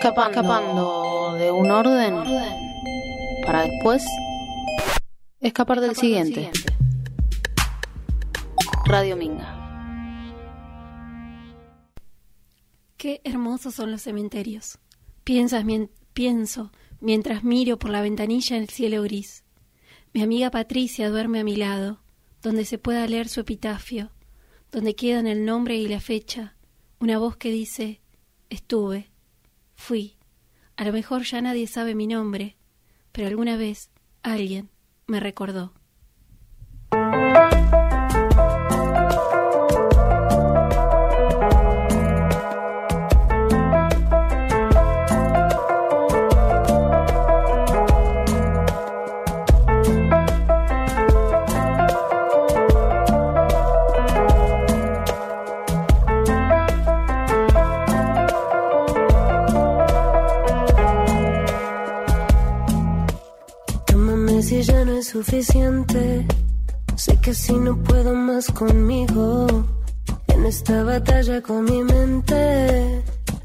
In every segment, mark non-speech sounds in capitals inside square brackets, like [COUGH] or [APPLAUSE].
escapando de un orden para después escapar del siguiente. Radio Minga. Qué hermosos son los cementerios. Piensas, mien- pienso mientras miro por la ventanilla el cielo gris. Mi amiga Patricia duerme a mi lado, donde se pueda leer su epitafio, donde quedan el nombre y la fecha, una voz que dice, estuve, fui. A lo mejor ya nadie sabe mi nombre, pero alguna vez alguien me recordó. Suficiente. Sé que si no puedo más conmigo. En esta batalla con mi mente.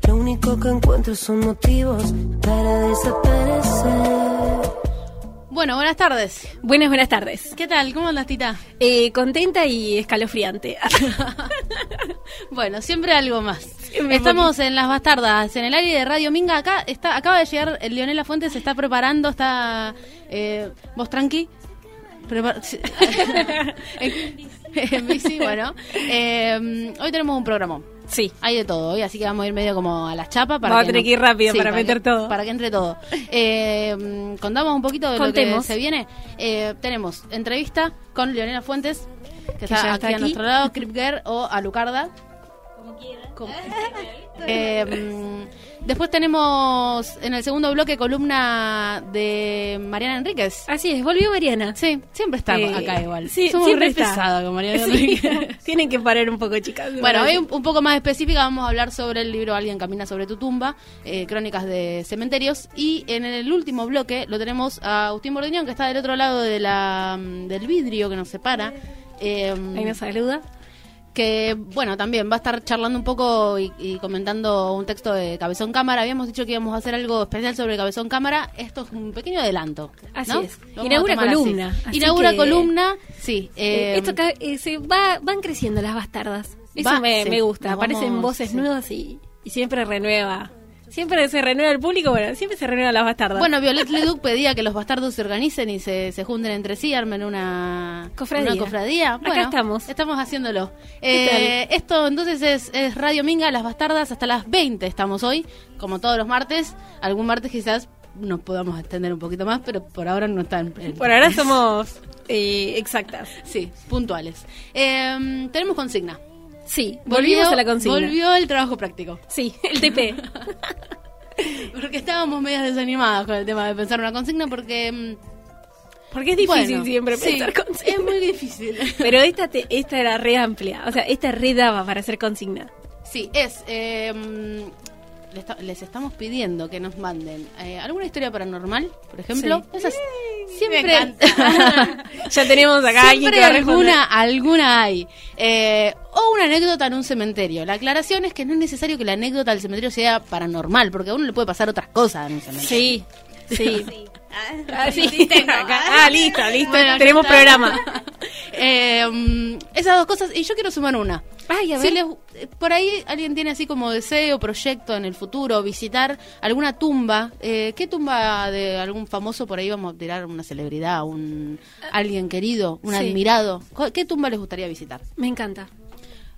Lo único que encuentro son motivos para desaparecer. Bueno, buenas tardes. Buenas, buenas tardes. ¿Qué tal? ¿Cómo andas, Tita? Eh, contenta y escalofriante. [LAUGHS] Bueno, siempre algo más. Estamos en Las Bastardas, en el aire de Radio Minga. Acá está, acaba de llegar el Leonela Fuentes, se está preparando, está... Eh, ¿Vos tranqui? Prepar- [LAUGHS] [LAUGHS] en, bici, bueno. Eh, hoy tenemos un programa. sí. Hay de todo hoy, así que vamos a ir medio como a la chapa. Para Vamos a tener no- que ir rápido para meter que- todo. Para que entre todo. Eh, contamos un poquito de lo que se viene. Eh, tenemos entrevista con Leonela Fuentes, que, Que está, aquí, está a nuestro lado, Cripger o Alucarda. Como- [LAUGHS] Eh, después tenemos en el segundo bloque columna de Mariana Enríquez. Así es, volvió Mariana. Sí, siempre está Eh, acá igual. Sí, Somos siempre re está. con Mariana Sí. [LAUGHS] Tienen que parar un poco, chicas. Bueno, hoy un, un poco más específica vamos a hablar sobre el libro Alguien camina sobre tu tumba, eh, crónicas de cementerios. Y en el último bloque lo tenemos a Agustín Bordiñón, que está del otro lado de la, mm, del vidrio que nos separa. Ahí nos saluda. Que bueno, también va a estar charlando un poco y, y comentando un texto de Cabezón Cámara. Habíamos dicho que íbamos a hacer algo especial sobre Cabezón Cámara. Esto es un pequeño adelanto. Así ¿no? es. Lo Inaugura a tomar así. columna, así Inaugura que- columna, sí. Eh, eh, esto eh, se va, van creciendo las bastardas. Eso Va, me, sí. me gusta. Aparecen vamos- voces sí. nuevas y, y siempre renueva. Siempre se renueva el público, bueno, siempre se renueva las bastardas. Bueno, Violet Leduc pedía que los bastardos se organicen y se, se junten entre sí, armen una Cofradía. Una cofradía. Acá Bueno, estamos. Estamos haciéndolo. ¿Qué Eh, esto entonces es, es Radio Minga, Las Bastardas, hasta las 20 estamos hoy, como todos los martes. Algún martes quizás nos podamos extender un poquito más, pero por ahora no están. Por ahora somos eh, exactas. Sí, puntuales. Eh, tenemos consigna. Sí, volvimos Volvió- a la consigna. Volvió el trabajo práctico. Sí, el TP. [LAUGHS] [LAUGHS] Porque estábamos medias desanimadas con el tema de pensar una consigna porque... mm, Porque es difícil bueno, siempre sí, pensar consigna. Es muy difícil. [LAUGHS] Pero esta, te- esta era re amplia. O sea, esta re daba para hacer consigna. Sí, es. eh, mm, les estamos pidiendo que nos manden eh, alguna historia paranormal, por ejemplo. Sí. Esas siempre. [LAUGHS] ya tenemos acá Siempre alguna, alguna hay. Eh, o una anécdota en un cementerio. La aclaración es que no es necesario que la anécdota del cementerio sea paranormal, porque a uno le puede pasar otras cosas en un cementerio. Sí, sí. [LAUGHS] Ah, [LAUGHS] sí. Sí, tengo. [LAUGHS] Acá- ah, listo, listo. Bueno, Tenemos programa. [LAUGHS] Eh, mm, esas dos cosas. Y yo quiero sumar una. Ay, a Si les- eh, por ahí alguien tiene así como deseo, proyecto en el futuro, visitar alguna tumba. Eh, ¿Qué tumba de algún famoso por ahí vamos a tirar una celebridad, un alguien querido, un Sí. admirado? ¿Cu- ¿Qué tumba les gustaría visitar? Me encanta.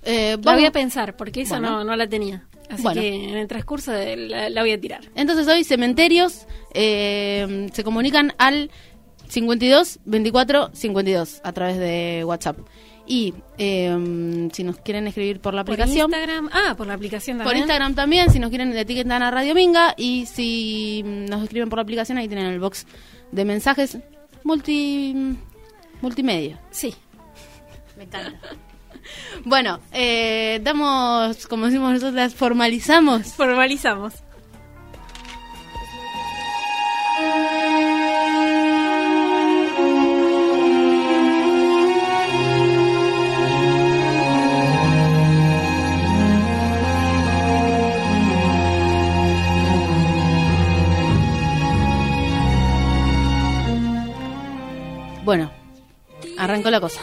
Eh, La voy a pensar, porque esa Bueno. no, no la tenía. Así Bueno. que en el transcurso de la, la voy a tirar. Entonces hoy cementerios eh, se comunican al 52 24 52 a través de WhatsApp. Y eh, si nos quieren escribir por la Por aplicación, Instagram. Ah, por la aplicación Por también. Instagram también, si nos quieren etiquetan a Radio Minga y si mm, nos escriben por la aplicación ahí tienen el box de mensajes multi multimedia. Sí. Me encanta. Bueno, eh, damos, como decimos nosotras, formalizamos. Formalizamos. Bueno, arrancó la cosa.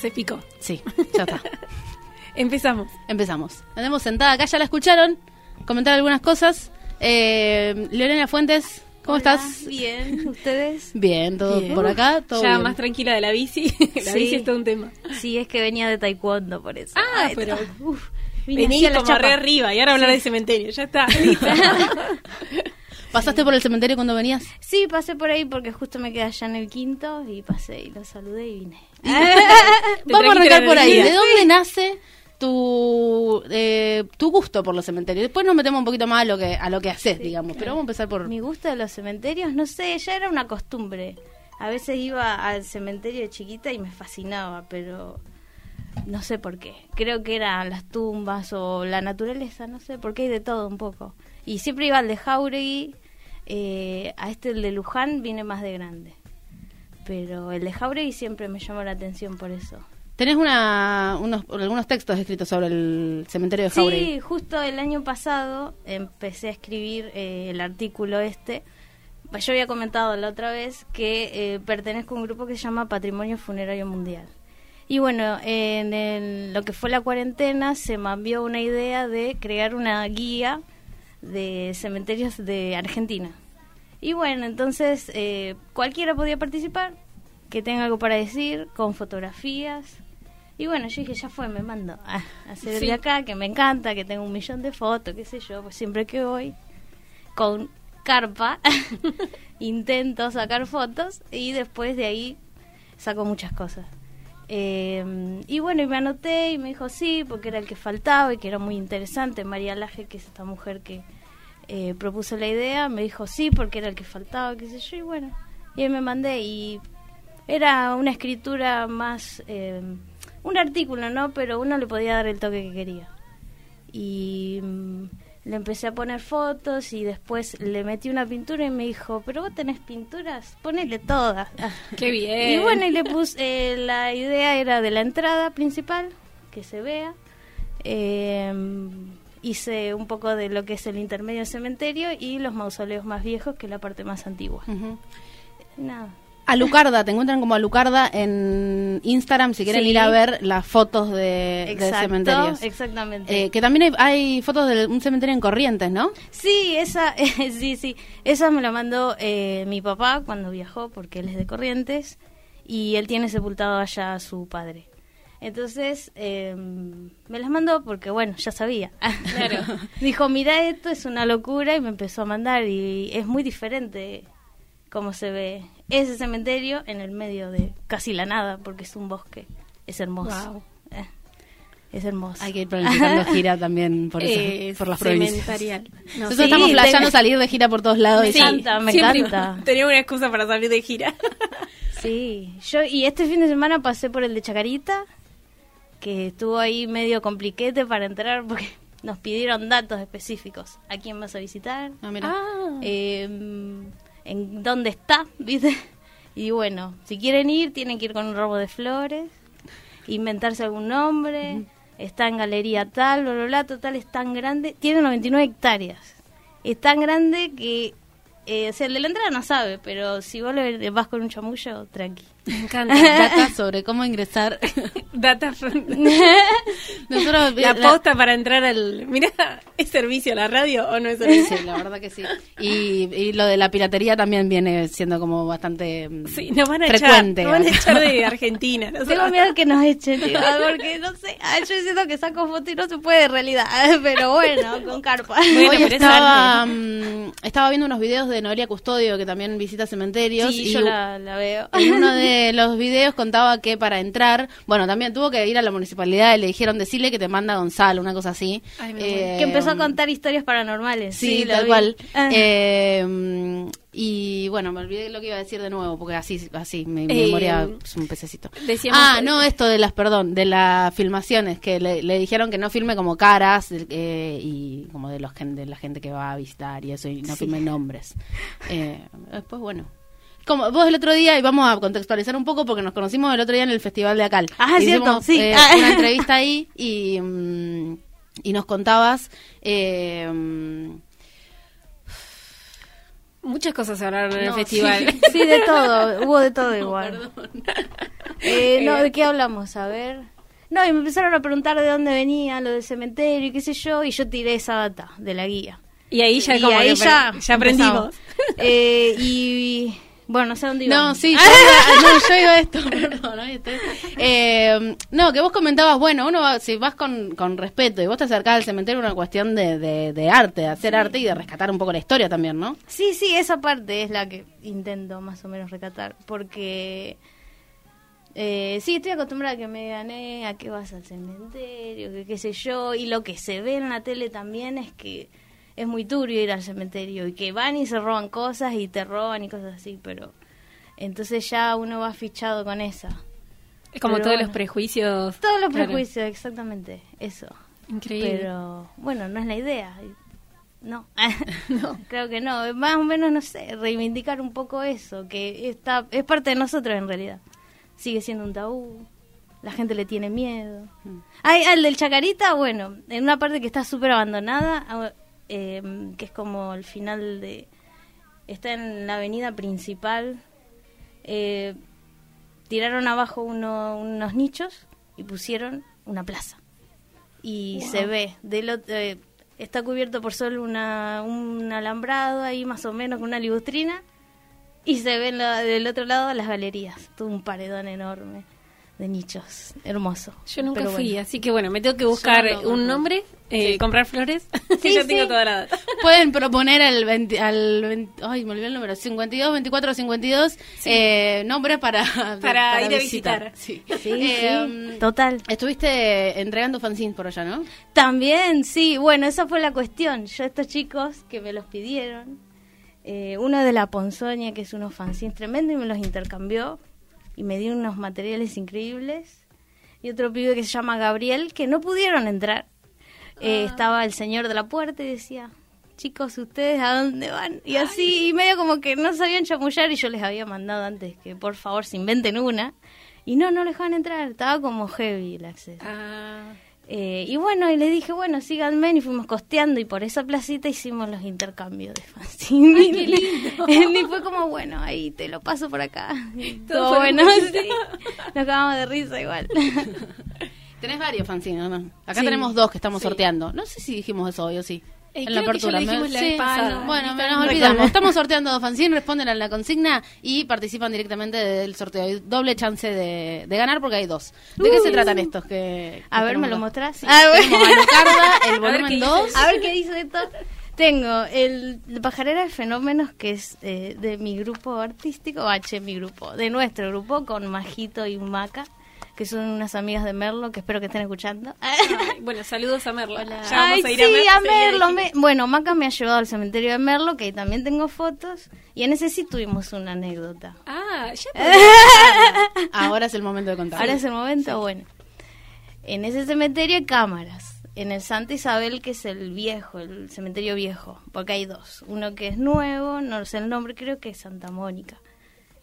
Se picó. Sí, ya está. [LAUGHS] Empezamos. Empezamos. Tenemos sentada acá, ya la escucharon. Comentar algunas cosas. Eh, Lorena Fuentes, ¿cómo Hola, estás? Bien, [LAUGHS] ¿ustedes? Bien, todo Bien. por acá, todo ya bien. más tranquila de la bici. [LAUGHS] la Sí. bici es todo un tema. Sí, es que venía de taekwondo, por eso. Ah, Ay, pero- uf, vine Vení así a la como re arriba y ahora hablar de cementerio. Ya está. ¿Pasaste por el cementerio cuando venías? Sí, pasé por ahí porque justo me quedé allá en el quinto y pasé y lo saludé y vine. [LAUGHS] Vamos a arrancar por ahí. ¿De dónde nace tu eh, tu gusto por los cementerios? Después nos metemos un poquito más a lo que a lo que haces, digamos. Pero vamos a empezar por Mi gusto de los cementerios, no sé, ya era una costumbre. A veces iba al cementerio de chiquita y me fascinaba, pero no sé por qué. Creo que eran las tumbas o la naturaleza, no sé, porque hay de todo un poco. Y siempre iba al de Jauregui, eh, a este el de Luján vine más de grande. Pero el de Jauregui siempre me llamó la atención por eso. Tenés una, unos, algunos textos escritos sobre el cementerio de Jauregui. Sí, justo el año pasado empecé a escribir eh, el artículo este. Yo había comentado la otra vez que eh, pertenezco a un grupo que se llama Patrimonio Funerario Mundial. Y bueno, en el- lo que fue la cuarentena se me envió una idea de crear una guía de cementerios de Argentina. Y bueno, entonces eh, cualquiera podía participar, que tenga algo para decir, con fotografías. Y bueno, yo dije, ya fue, me mando a hacer el Sí. de acá, que me encanta, que tengo un millón de fotos, qué sé yo, pues siempre que voy con carpa [LAUGHS] intento sacar fotos y después de ahí saco muchas cosas. Eh, y bueno, y me anoté y me dijo sí, porque era el que faltaba y que era muy interesante. María Laje, que es esta mujer que eh, propuso la idea, me dijo sí, porque era el que faltaba, qué sé yo, y bueno, y ahí me mandé y era una escritura más, eh, un artículo, ¿no? Pero uno le podía dar el toque que quería. Y mm, le empecé a poner fotos y después le metí una pintura y me dijo, pero vos tenés pinturas, ponele todas. Qué bien. Y bueno, y le puse, eh, la idea era de la entrada principal, que se vea. Eh, hice un poco de lo que es el intermedio del cementerio y los mausoleos más viejos, que es la parte más antigua. Nada. Alucarda, te encuentran como Alucarda en Instagram si quieren Sí. ir a ver las fotos de, de Exacto, cementerios. exactamente. Eh, que también hay, hay fotos de un cementerio en Corrientes, ¿no? Sí, esa, [LAUGHS] sí, sí, esa me la mandó eh, mi papá cuando viajó, porque él es de Corrientes, y él tiene sepultado allá a su padre. Entonces, eh, me las mandó porque, bueno, ya sabía. [LAUGHS] Claro. Dijo, mira, esto es una locura, y me empezó a mandar, y es muy diferente cómo se ve ese cementerio en el medio de casi la nada, porque es un bosque. Es hermoso. Eh, es hermoso. Hay que ir planificando gira también por, esa- Eh, por las provincias. No, Nosotros sí, estamos flasheando tengo- salir de gira por todos lados. Me sí. encanta, me encanta. [LAUGHS] Tenía una excusa para salir de gira. [LAUGHS] Sí, yo y este fin de semana pasé por el de Chacarita, que estuvo ahí medio compliquete para entrar porque [LAUGHS] nos pidieron datos específicos. ¿A quién vas a visitar? Ah, mira. Eh, ¿En dónde está? ¿Viste? Y bueno, si quieren ir, tienen que ir con un robo de flores, inventarse algún nombre, está en galería tal, bla, bla, bla, total, es tan grande, tiene 99 hectáreas. Es tan grande que, eh, o sea, el de la entrada no sabe, pero si vos le vas con un chamullo, tranqui. [LAUGHS] Me encanta. Data sobre cómo ingresar. [LAUGHS] Data [LAUGHS] Nosotros, La posta para entrar al... Mira, ¿es servicio la radio o no es servicio? Sí, la verdad que sí. Y, y lo de la piratería también viene siendo como bastante mm, Sí, nos van a echar. frecuente. Nos van a echar de Argentina. no. Tengo miedo que nos echen, tío, porque no sé, ah, yo siento que saco foto y no se puede en realidad, pero bueno, con carpa. Bueno, Hoy estaba, mm, estaba viendo unos videos de Noelia Custodio que también visita cementerios Sí, y yo la, la veo. en uno de los videos contaba que para entrar, bueno, también tuvo que ir a la municipalidad y le dijeron decirle que te manda Gonzalo, una cosa así. Ay, Eh, que empezó a contar historias paranormales. Sí, tal vi. cual. Ah. Eh, y bueno, me olvidé lo que iba a decir de nuevo, porque así, así, mi Eh, memoria es un pececito. ah, no, esto de las, perdón, de las filmaciones, que le, le dijeron que no filme como caras eh, y como de, los, de la gente que va a visitar y eso, y no filme nombres. Eh, después, bueno. Como vos el otro día, y vamos a contextualizar un poco porque nos conocimos el otro día en el Festival de Acal. Ah, Hicimos, cierto, sí. eh, Ah. [LAUGHS] una entrevista ahí y, mm, y nos contabas eh, mm, Muchas cosas se hablaron en el festival. sí. [LAUGHS] Sí, de todo, hubo de todo [LAUGHS] igual. Eh, no, ¿de qué hablamos? A ver. No, y me empezaron a preguntar de dónde venía, lo del cementerio y qué sé yo, y yo tiré esa data de la guía. Y ahí ya y como ahí que ya, ya aprendimos. Eh, y bueno, no sé dónde iba. No, sí, [LAUGHS] yo iba, no, yo iba a esto, [LAUGHS] perdón. Eh, no, que vos comentabas, bueno, uno va, si vas con, con respeto y vos te acercás al cementerio, una cuestión de, de, de arte, de hacer arte y de rescatar un poco la historia también, ¿no? Sí, sí, esa parte es la que intento más o menos recatar, porque eh, sí, estoy acostumbrada a que me gané, a que vas al cementerio, que qué sé yo, y lo que se ve en la tele también es que es muy turbio ir al cementerio y que van y se roban cosas y te roban y cosas así, pero entonces ya uno va fichado con esa. Es como Pero todos bueno. los prejuicios. Todos los Claro. prejuicios, exactamente, eso. Increíble. Pero bueno, no es la idea. No, [LAUGHS] [LAUGHS] no, creo que no. Más o menos, no sé, reivindicar un poco eso, que está es parte de nosotros en realidad. Sigue siendo un tabú, la gente le tiene miedo. Hay al del Chacarita, bueno, en una parte que está súper abandonada, ah, eh, que es como el final de... Está en la avenida principal. eh, tiraron abajo uno- unos nichos y pusieron una plaza y se ve del ot- eh, está cubierto por solo una, un alambrado ahí más o menos con una libustrina y se ven la- del otro lado las galerías todo un paredón enorme de nichos hermoso Yo nunca Pero fui, bueno. así que bueno, me tengo que buscar no, un no. nombre, eh, Sí. comprar flores. [LAUGHS] Sí, yo sí. tengo toda la. [LAUGHS] Pueden proponer al, 20 al 20 ay, me olvidé el número, 52, 24, 52, eh, nombres [LAUGHS] para, Para ir a visitar. Sí. sí, Eh, sí, total Estuviste entregando fanzines por allá, ¿no? También, sí, bueno, esa fue la cuestión. Yo estos chicos que me los pidieron, eh, uno de la Ponzoña, que es unos fanzines tremendos, y me los intercambió y me dio unos materiales increíbles. Y otro pibe que se llama Gabriel, que no pudieron entrar. Eh, Estaba el señor de la puerta y decía, chicos, ¿ustedes a dónde van? Y así, y medio como que no sabían chamullar y yo les había mandado antes que por favor se inventen una. Y no, no les dejaban entrar, estaba como heavy el acceso. Ah, Eh, y bueno, y le dije, bueno, síganme, y fuimos costeando, y por esa placita hicimos los intercambios de fanzine. qué lindo. [LAUGHS] y fue como, bueno, ahí te lo paso por acá. Todo bueno, [LAUGHS] sí. Nos cagamos de risa igual. Tenés varios fanzines, ¿no? Acá Sí. tenemos dos que estamos Sí. sorteando. No sé si dijimos eso hoy o sí. Eh, en la creo que ya apertura. lo dijimos Me- la sí. vez pasada. Bueno, me nos olvidamos. Estamos sorteando dos fanzines, responden a la consigna y participan directamente del sorteo. Hay doble chance de, de ganar porque hay dos. ¿De qué se tratan estos? Que, A que ver, ¿me lo mostrás? Sí, Ah, [LAUGHS] el A ver volumen qué dice. 2. A ver qué [LAUGHS] dice esto. Tengo el Pajarera de Fenómenos, que es eh, de mi grupo artístico, H, mi grupo, de nuestro grupo, con Majito y Maca, que son unas amigas de Merlo, que espero que estén escuchando. Ay, bueno, saludos a Merla. Ya vamos Ay, a ir sí, a, Merlo. me- Bueno, Maca me ha llevado al cementerio de Merlo, que ahí también tengo fotos, y en ese sí tuvimos una anécdota. Ah, ya [LAUGHS] Ahora es el momento de contar. Ahora es el momento, bueno. En ese cementerio hay cámaras. En el Santa Isabel, que es el viejo, el cementerio viejo, porque hay dos. Uno que es nuevo, no sé el nombre, creo que es Santa Mónica.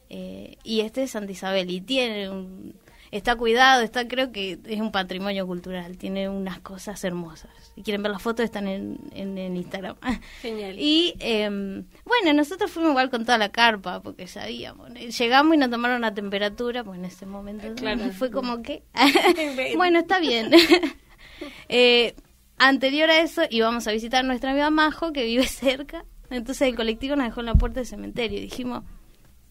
Eh, y este es Santa Isabel, y tiene un... Está cuidado, está creo que es un patrimonio cultural, tiene unas cosas hermosas. Si quieren ver las fotos, están en, en, en Instagram. [LAUGHS] Genial. Y eh, bueno, nosotros fuimos igual con toda la carpa, porque sabíamos. ¿no? Llegamos y nos tomaron la temperatura, pues en ese momento. Claro. fue como que. [LAUGHS] bueno, está bien. [LAUGHS] Eh, anterior a eso íbamos a visitar a nuestra amiga Majo, que vive cerca. Entonces el colectivo nos dejó en la puerta del cementerio. Y dijimos,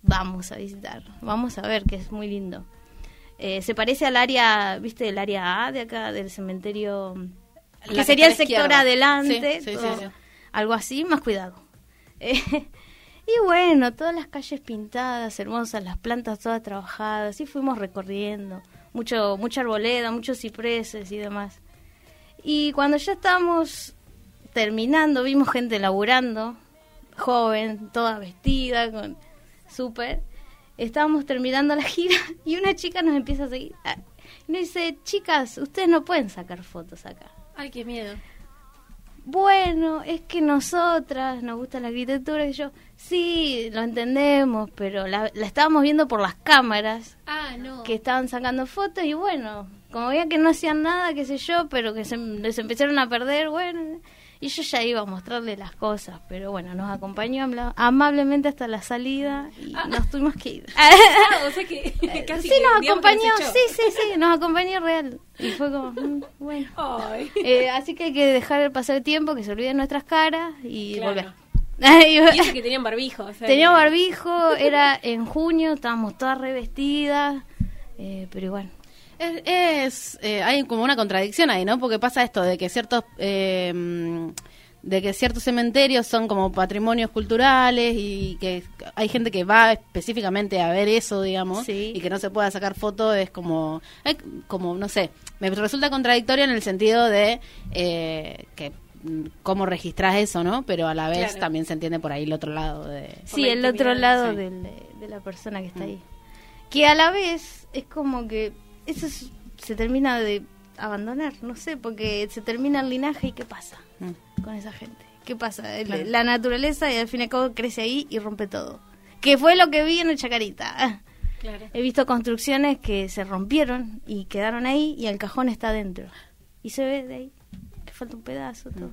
vamos a visitar, vamos a ver, que es muy lindo. Eh, se parece al área, ¿viste? El área A de acá, del cementerio. La que sería el sector izquierda. adelante. Sí, sí, sí. Algo así, más cuidado. [LAUGHS] Eh, y bueno, todas las calles pintadas, hermosas, las plantas todas trabajadas, y fuimos recorriendo. Mucho, mucha arboleda, muchos cipreses y demás. Y cuando ya estábamos terminando, vimos gente laburando, joven, toda vestida, con súper. Estábamos terminando la gira [LAUGHS] y una chica nos empieza a seguir. Ah, Y nos dice, chicas, ustedes no pueden sacar fotos acá. Ay, qué miedo. Bueno, es que nosotras nos gusta la arquitectura y yo, sí, lo entendemos, pero la, la estábamos viendo por las cámaras Ah, no. que estaban sacando fotos y bueno, como veía que no hacían nada, qué sé yo, pero que se les empezaron a perder, bueno, Y yo ya iba a mostrarle las cosas, pero bueno, nos acompañó amablemente hasta la salida y nos tuvimos que ir. Ah, [LAUGHS] o sea que [LAUGHS] casi sí, nos acompañó, sí, sí, sí, nos acompañó real. Y fue como, mm, bueno. Eh, así que hay que dejar pasar el tiempo, que se olviden nuestras caras y Claro. volver. [LAUGHS] Y eso que tenían barbijo. o sea, Tenía que- barbijo, era en junio, estábamos todas revestidas, eh, pero igual. Es, es, eh, hay como una contradicción ahí, ¿no? Porque pasa esto de que ciertos eh, mm, de que ciertos cementerios son como patrimonios culturales y que hay gente que va específicamente a ver eso, digamos, Sí. y que no se pueda sacar fotos es como es como no sé, me resulta contradictorio en el sentido de eh, que mm, cómo registras eso, ¿no? Pero a la vez Claro. también se entiende por ahí el otro lado de Sí, la el otro lado sí. del- de la persona que está ahí. Que a la vez es como que eso es- se termina de abandonar, no sé, porque se termina el linaje y ¿qué pasa Mm. con esa gente? ¿Qué pasa? Claro. La naturaleza y al fin y al cabo crece ahí y rompe todo. Que fue lo que vi en el Chacarita. Claro. He visto construcciones que se rompieron y quedaron ahí y el cajón está adentro. Y se ve de ahí que falta un pedazo, todo.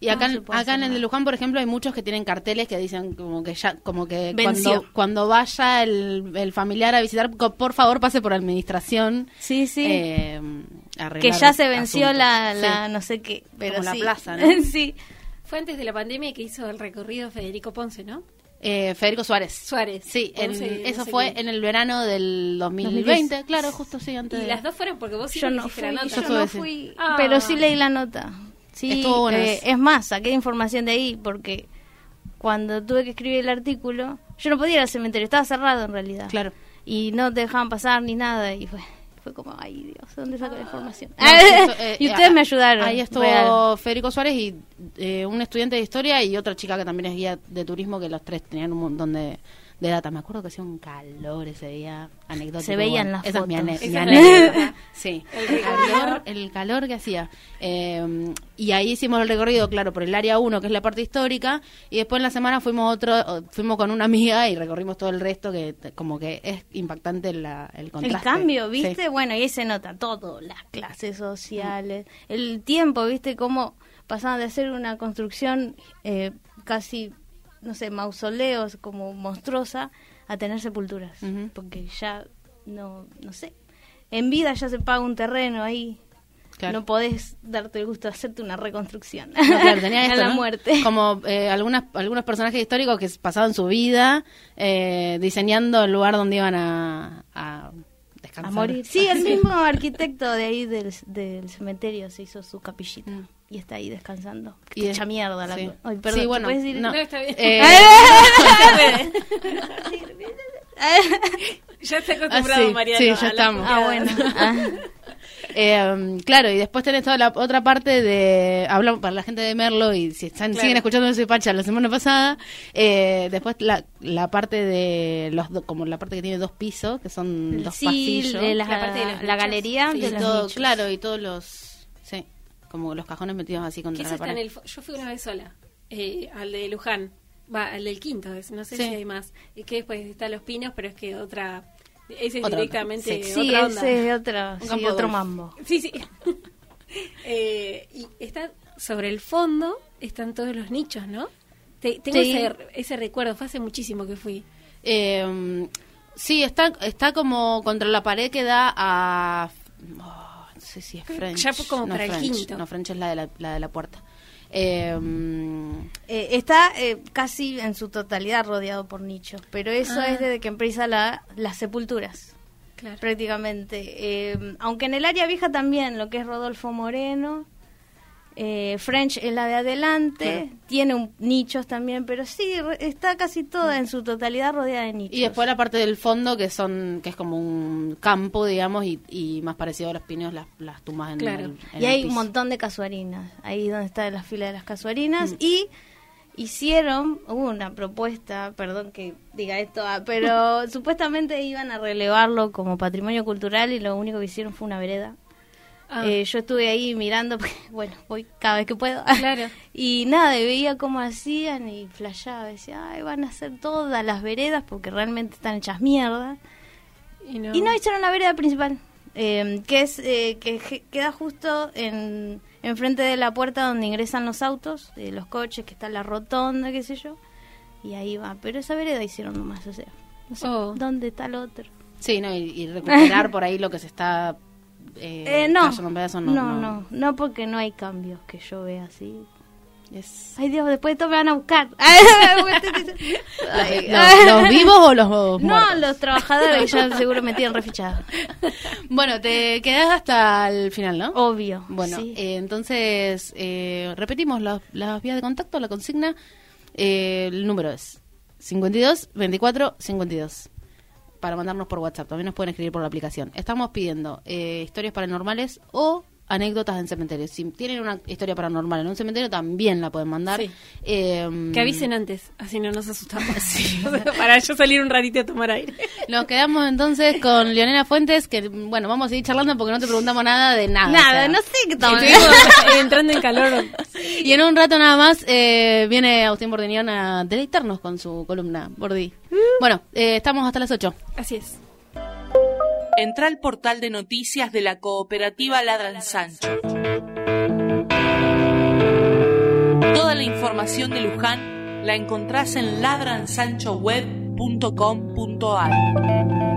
Y acá, No en- se puede acá en el de. Luján, por ejemplo, hay muchos que tienen carteles que dicen como que ya, como que cuando, cuando vaya el, el familiar a visitar, por favor pase por administración. Sí, sí. eh, que ya se venció asuntos. la, Sí. la no sé qué, pero Como la sí. plaza, ¿no? [LAUGHS] sí. Fue antes de la pandemia que hizo el recorrido Federico Ponce, ¿no? Eh, Federico Suárez. Suárez. Sí, en- no eso sé fue qué. en el verano del 2020, 2010. claro, justo sí, antes Y de- las dos fueron porque vos sí Yo no fui, la yo nota. Yo no fui, Ah. pero sí leí la nota. Sí, bueno eh, es más, saqué información de ahí porque cuando tuve que escribir el artículo, yo no podía ir al cementerio, estaba cerrado en realidad. Claro. Y no te dejaban pasar ni nada y fue, fue como, ay Dios, ¿dónde saco la información? No, eso, [LAUGHS] eh, y ustedes eh, me ayudaron. Ahí estuvo real. Federico Suárez y eh, un estudiante de historia y otra chica que también es guía de turismo, que los tres tenían un montón de, de data. Me acuerdo que hacía un calor ese día, anecdótico. Se veían bueno, las mi fotos. Esa mi es. [LAUGHS] Sí, El el calor, el calor que hacía. Eh, y ahí hicimos el recorrido, claro, por el área 1, que es la parte histórica, y después en la semana fuimos otro, fuimos con una amiga y recorrimos todo el resto, que como que es impactante la- el El contraste. cambio, Sí. ¿viste? Bueno, y ahí se nota todo, las clases sociales, el tiempo, ¿viste? Cómo pasaban de ser una construcción eh, casi, no sé, mausoleos, como monstruosa, a tener sepulturas. Porque ya, no, no sé, en vida ya se paga un terreno ahí. Claro. No podés darte el gusto de hacerte una reconstrucción. No, claro, tenía [LAUGHS] A esto, la ¿no? muerte. Como eh, algunas, algunos personajes históricos que pasaban su vida eh, diseñando el lugar donde iban a, a descansar. A morir. [LAUGHS] Sí, el mismo arquitecto de ahí del, del cementerio se hizo su capillita. Mm. Y está ahí descansando. Y hecha mierda la sí. Ay, perdón, Sí, ¿te bueno, puedes decir? no. No, está bien. Eh, [LAUGHS] Ya está Ah, acostumbrado sí, Mariano. sí, ya estamos. ah, bueno. [LAUGHS] Ah. Eh, claro, y después tenés toda la otra parte de. Hablamos para la gente de Merlo, y si están, Claro. siguen escuchando ese Pacha la semana pasada. eh, después la, la parte de. los do- Como la parte que tiene dos pisos, que son dos sí, pasillos. de la, La parte de los la galería y de los todo, claro, y todos los. Como los cajones metidos así contra la está en pared. el fo- Yo fui una vez sola, eh, al de Luján. Va, al del quinto, es- no sé Sí. si hay más. Y que después está Los Pinos, pero es que otra. Ese es Otra directamente onda. Sí, otra onda. ese es otro, Un sí, otro mambo. Sí, sí. [LAUGHS] Eh, y está sobre el fondo, están todos los nichos, ¿no? Te- tengo Sí. ese, ese recuerdo, fue hace muchísimo que fui. Eh, sí, está, está como contra la pared que da a. oh, sé si es French. Ya como no, para el quinto. No, French es la de la, la de la puerta. Eh, Eh, está eh, casi en su totalidad rodeado por nichos, pero eso Ah. es desde que empieza la, las sepulturas. Claro. prácticamente. Eh, aunque en el área vieja también, lo que es Rodolfo Moreno, eh, French es la de adelante, tiene un, nichos también, pero sí, re- está casi toda en su totalidad rodeada de nichos. y después la parte del fondo que son que es como un campo, digamos, y, y más parecido a los pinos, las, las tumbas en Claro. el en y el hay un montón de casuarinas, ahí donde está la fila de las casuarinas, Mm. y hicieron, hubo una propuesta, perdón que diga esto, ah, pero [LAUGHS] supuestamente iban a relevarlo como patrimonio cultural y lo único que hicieron fue una vereda. Ah, Eh, yo estuve ahí mirando, [LAUGHS] porque, bueno, voy cada vez que puedo. Claro. [LAUGHS] y nada, y veía cómo hacían y flasheaba. Decía, ay, van a hacer todas las veredas porque realmente están hechas mierda. y no, Y no hicieron la vereda principal, eh, que es eh, que queda justo en, enfrente de la puerta donde ingresan los autos, eh, los coches, que está la rotonda, qué sé yo. Y ahí va. Pero esa vereda hicieron nomás, o sea. No sé Oh. dónde está el otro. Sí, no, y, y recuperar [LAUGHS] por ahí lo que se está eh, Eh, no. no, no, no, no, porque no hay cambios que yo vea así. Es- Ay Dios, después de todo me van a buscar. [LAUGHS] Ay, ¿Los, los vivos o los [LAUGHS] muertos? No, los trabajadores ya seguro me tienen refichado. [LAUGHS] Bueno, te quedas hasta el final, ¿no? Obvio. Bueno, sí. eh, entonces eh, repetimos las, las vías de contacto, la consigna. eh, el número es 52 24 52 para mandarnos por WhatsApp. También nos pueden escribir por la aplicación. Estamos pidiendo eh, historias paranormales o anécdotas en cementerios. Si tienen una historia paranormal en un cementerio, también la pueden mandar. Sí. Eh, Que avisen antes, así no nos asustamos. [LAUGHS] [LAUGHS] Para yo salir un ratito a tomar aire. Nos quedamos entonces con Leonela Fuentes, que bueno, vamos a seguir charlando porque no te preguntamos nada de nada. Nada, o sea. no sé qué estamos Estuvimos [LAUGHS] entrando en calor. Y en un rato nada más eh, viene Agustín Bordiñón a deleitarnos con su columna, Bordi. Bueno, eh, estamos hasta las 8. Así es. Entra al portal de noticias de la cooperativa Ladran Sancho. Toda la información de Luján la encontrás en ladransanchoweb.com.ar.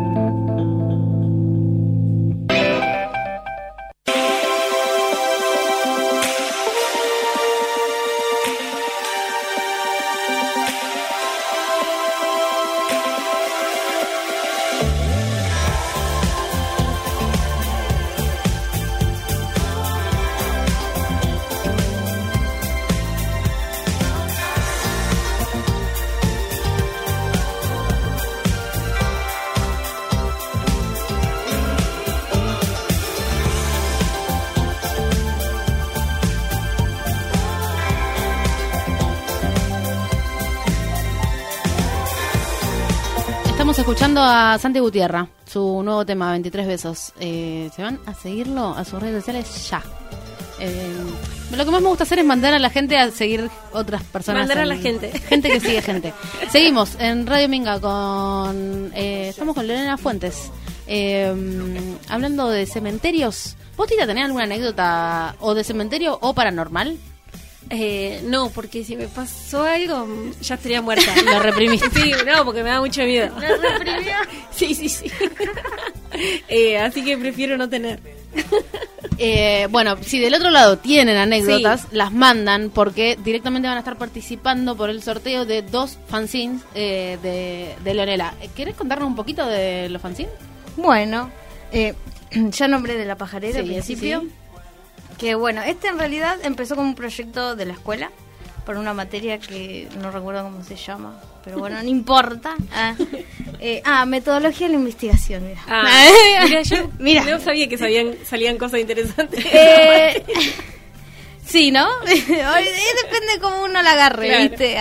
escuchando a Santi Gutiérrez, su nuevo tema, 23 besos. Eh, ¿Se van a seguirlo a sus redes sociales ya? Eh, lo que más me gusta hacer es mandar a la gente a seguir otras personas. Mandar a la gente. [LAUGHS] Gente que sigue gente. [LAUGHS] Seguimos en Radio Minga con... eh, estamos con Lorena Fuentes. eh, hablando de cementerios. ¿Vos, Tita, tenés alguna anécdota o de cementerio o paranormal? Eh, no, porque si me pasó algo, ya estaría muerta. [LAUGHS] Lo reprimiste. Sí, no, porque me da mucho miedo. [LAUGHS] Sí, sí, sí. [LAUGHS] Eh, así que prefiero no tener. Eh, bueno, si del otro lado tienen anécdotas, las mandan porque directamente van a estar participando por el sorteo de dos fanzines eh, de, de Leonela. ¿Querés contarnos un poquito de los fanzines? Bueno, eh, [CLEARS THROAT] ya nombré de la pajarera al Sí, principio. sí. Que bueno, este en realidad empezó como un proyecto de la escuela por una materia que no recuerdo cómo se llama, pero bueno, no importa. [LAUGHS] Ah, eh, ah, metodología de la investigación. Mira, Ah, [LAUGHS] mira, yo Mira. no sabía que sabían, salían cosas interesantes. Eh, [LAUGHS] sí, ¿no? Depende cómo uno la agarre, Claro. ¿viste?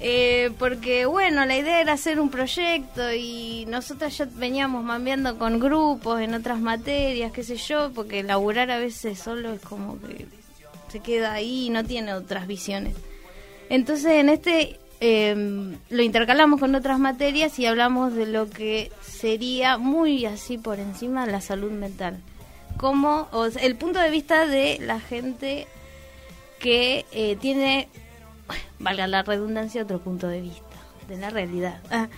Eh, porque, bueno, la idea era hacer un proyecto y nosotros ya veníamos mambeando con grupos en otras materias, qué sé yo, porque laburar a veces solo es como que se queda ahí y no tiene otras visiones. Entonces, en este eh, lo intercalamos con otras materias y hablamos de lo que sería muy así por encima la salud mental. Como o el punto de vista de la gente que eh, tiene, valga la redundancia, otro punto de vista de la realidad. Ah,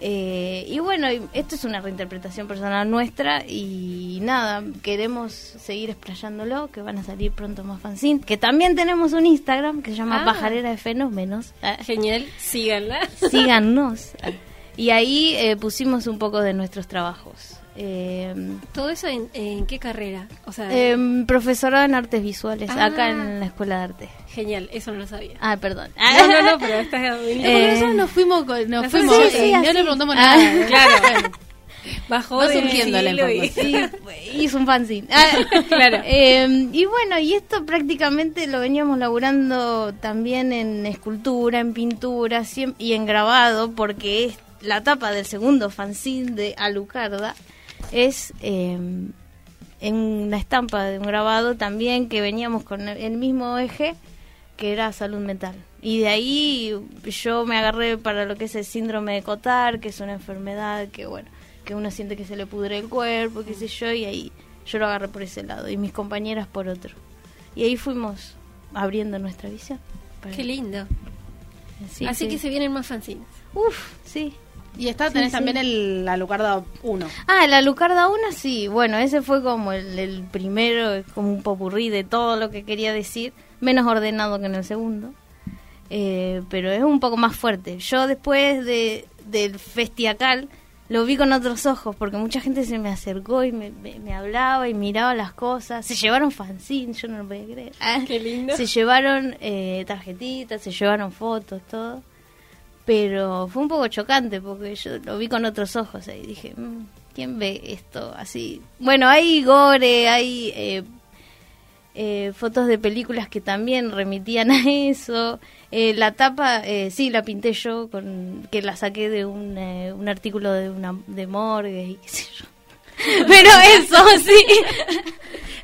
eh, y bueno, esto es una reinterpretación personal nuestra y nada, queremos seguir explayándolo, que van a salir pronto más fanzine, que también tenemos un Instagram que se llama Ah. Pajarera de Fenómenos. Ah, Genial, síganla. síganos. [LAUGHS] Y ahí eh, pusimos un poco de nuestros trabajos. Eh, ¿Todo eso en, en qué carrera? O sea, em, profesorado en artes visuales, Ah. acá en la Escuela de Arte. genial, eso no lo sabía. Ah, perdón. [LAUGHS] No, no, no, pero estás Eh, nosotros nos fuimos, con- nos fuimos sí, y sí, no así. le preguntamos Ah, nada. [LAUGHS] claro. [LAUGHS] Bajó Va surgiendo la información. Y hizo un fanzine. Ah, Claro. eh, y bueno, y esto prácticamente lo veníamos laburando también en escultura, en pintura siem- y en grabado, porque es la tapa del segundo fanzine de Alucarda es eh, en una estampa de un grabado también que veníamos con el- mismo eje que era salud mental. Y de ahí yo me agarré para lo que es el síndrome de Cotard, que es una enfermedad que, bueno, que uno siente que se le pudre el cuerpo, qué sé yo, y ahí yo lo agarré por ese lado y mis compañeras por otro. Y ahí fuimos abriendo nuestra visión. Qué lindo. Sí, Así sí. que se vienen más fanzines. Uf, sí. Y está, tenés Sí, también sí. el la Lucarda 1. Ah, la Lucarda 1 sí. Bueno, ese fue como el, el primero, es como un popurrí de todo lo que quería decir. Menos ordenado que en el segundo. Eh, pero es un poco más fuerte. Yo después de, del Festiacal lo vi con otros ojos porque mucha gente se me acercó y me, me- me hablaba y miraba las cosas. Se llevaron fanzines, yo no lo podía creer. Ah, Qué lindo. Se llevaron eh, tarjetitas, se llevaron fotos, todo. Pero fue un poco chocante porque yo lo vi con otros ojos y dije, "Mm, ¿quién ve esto así? Bueno, hay gore, hay eh, eh, fotos de películas que también remitían [LAUGHS] a eso. Eh, la tapa, eh, sí, la pinté yo, con que la saqué de un, eh, un artículo de una de morgue y qué sé yo. [LAUGHS] Pero eso, sí.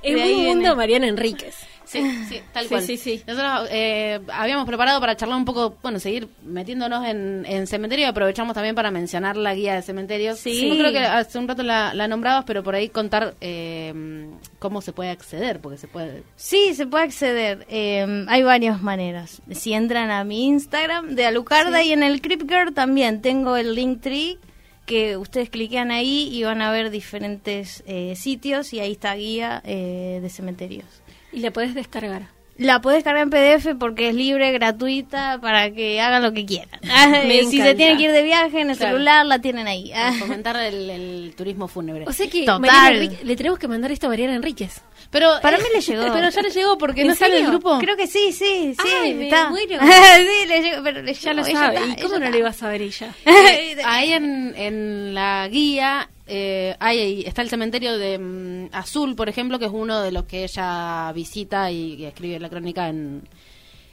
Es ahí un viene. mundo Mariana Enríquez. Sí, sí, tal cual. sí, sí. Nosotros eh, habíamos preparado para charlar un poco, bueno, seguir metiéndonos en, en cementerio y aprovechamos también para mencionar la guía de cementerios. Sí. Yo creo que hace un rato la, la nombrabas, pero por ahí contar eh, cómo se puede acceder, porque se puede... Sí, se puede acceder. Eh, hay varias maneras. Si entran a mi Instagram de Alucarda y en el Crip Girl también tengo el link tree que ustedes cliquean ahí y van a ver diferentes eh, sitios y ahí está guía eh, de cementerios. Y la podés descargar. La puedes cargar en PDF porque es libre, gratuita, para que hagan lo que quieran. [LAUGHS] Me si se tienen que ir de viaje en el Claro. celular, la tienen ahí. para fomentar el, el turismo fúnebre. O sea que Enríquez- le tenemos que mandar esto a Mariana Enríquez. pero Para eh, mí le llegó. Pero ya le llegó porque ¿En no sale el grupo. Creo que sí, sí, sí. Ay, me está. [LAUGHS] sí, le llegó, pero le Ya llegó, lo ella sabe. está, ¿Y cómo no está. lo iba a saber ella? [LAUGHS] Ahí en, en la guía eh, hay, está el cementerio de mm, Azul, por ejemplo, que es uno de los que ella visita y, y escribe la crónica en,